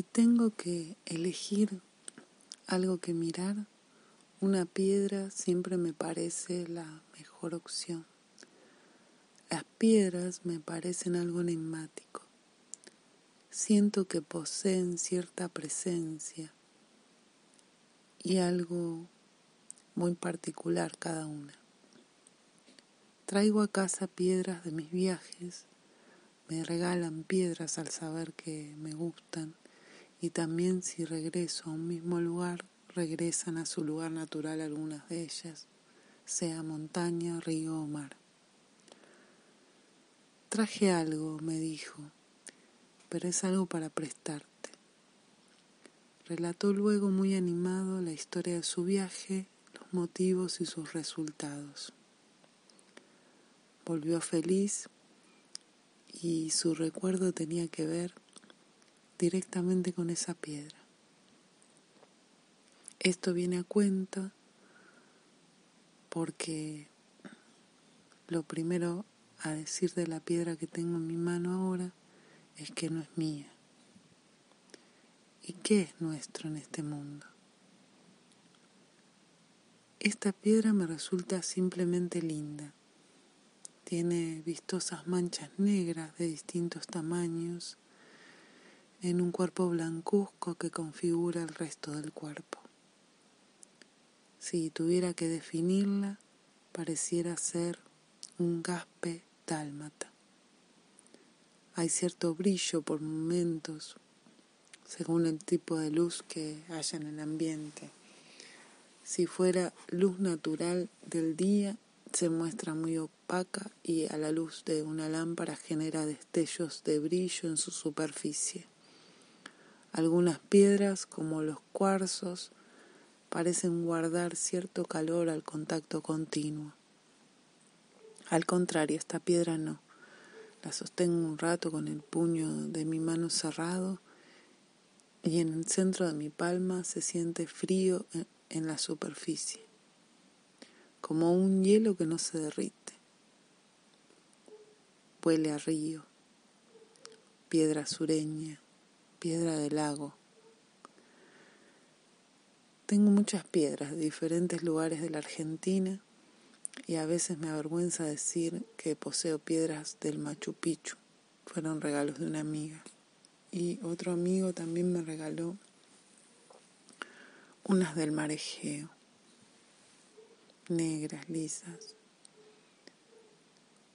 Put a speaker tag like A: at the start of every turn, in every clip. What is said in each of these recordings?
A: Si tengo que elegir algo que mirar, una piedra siempre me parece la mejor opción. Las piedras me parecen algo enigmático. Siento que poseen cierta presencia y algo muy particular cada una. Traigo a casa piedras de mis viajes, me regalan piedras al saber que me gustan y también si regreso a un mismo lugar, regresan a su lugar natural algunas de ellas, sea montaña, río o mar. Traje algo, me dijo, pero es algo para prestarte. Relató luego muy animado la historia de su viaje, los motivos y sus resultados. Volvió feliz y su recuerdo tenía que ver directamente con esa piedra. Esto viene a cuenta porque lo primero a decir de la piedra que tengo en mi mano ahora es que no es mía. ¿Y qué es nuestro en este mundo? Esta piedra me resulta simplemente linda. Tiene vistosas manchas negras de distintos tamaños en un cuerpo blancuzco que configura el resto del cuerpo. Si tuviera que definirla, pareciera ser un gaspe dálmata. Hay cierto brillo por momentos, según el tipo de luz que haya en el ambiente. Si fuera luz natural del día, se muestra muy opaca y a la luz de una lámpara genera destellos de brillo en su superficie. Algunas piedras, como los cuarzos, parecen guardar cierto calor al contacto continuo. Al contrario, esta piedra no. La sostengo un rato con el puño de mi mano cerrado y en el centro de mi palma se siente frío en la superficie, como un hielo que no se derrite. Huele a río, piedra sureña, piedra del lago. Tengo muchas piedras de diferentes lugares de la Argentina y a veces me avergüenza decir que poseo piedras del Machu Picchu. Fueron regalos de una amiga. Y otro amigo también me regaló unas del mar Egeo, negras, lisas.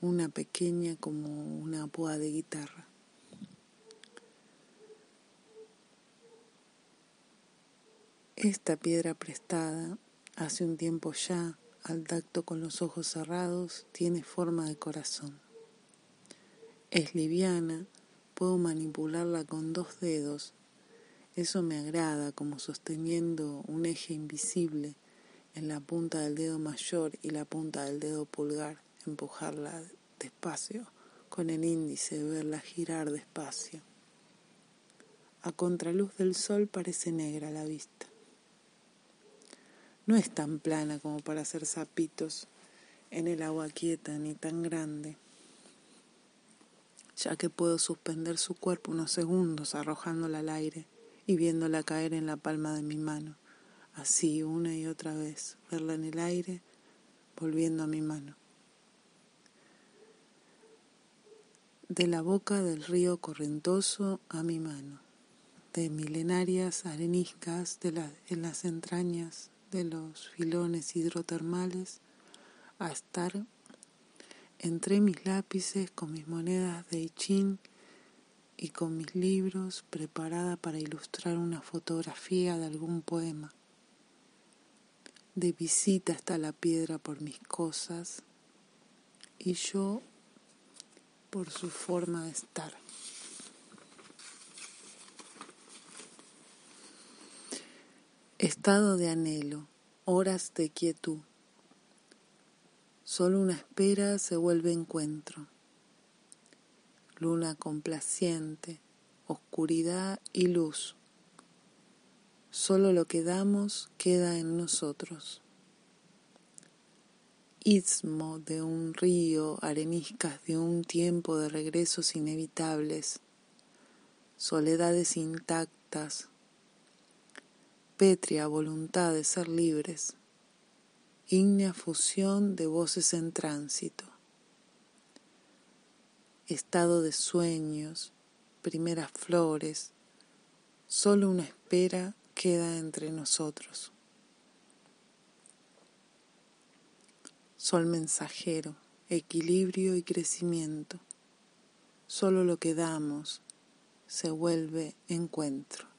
A: Una pequeña como una púa de guitarra. Esta piedra prestada hace un tiempo ya, al tacto con los ojos cerrados, tiene forma de corazón. Es liviana, puedo manipularla con dos dedos. Eso me agrada como sosteniendo un eje invisible en la punta del dedo mayor y la punta del dedo pulgar, empujarla despacio, con el índice verla girar despacio. A contraluz del sol parece negra la vista no es tan plana como para hacer zapitos en el agua quieta ni tan grande, ya que puedo suspender su cuerpo unos segundos arrojándola al aire y viéndola caer en la palma de mi mano, así una y otra vez, verla en el aire, volviendo a mi mano. De la boca del río correntoso a mi mano, de milenarias areniscas de en las entrañas de los filones hidrotermales a estar entre mis lápices con mis monedas de Ichin y con mis libros preparada para ilustrar una fotografía de algún poema. De visita está la piedra por mis cosas y yo por su forma de estar. Estado de anhelo, horas de quietud. Solo una espera se vuelve encuentro. Luna complaciente, oscuridad y luz. Solo lo que damos queda en nosotros. Istmo de un río, areniscas de un tiempo de regresos inevitables, soledades intactas pétrea voluntad de ser libres, ígnea fusión de voces en tránsito, estado de sueños, primeras flores, solo una espera queda entre nosotros. Sol mensajero, equilibrio y crecimiento. Solo lo que damos se vuelve encuentro.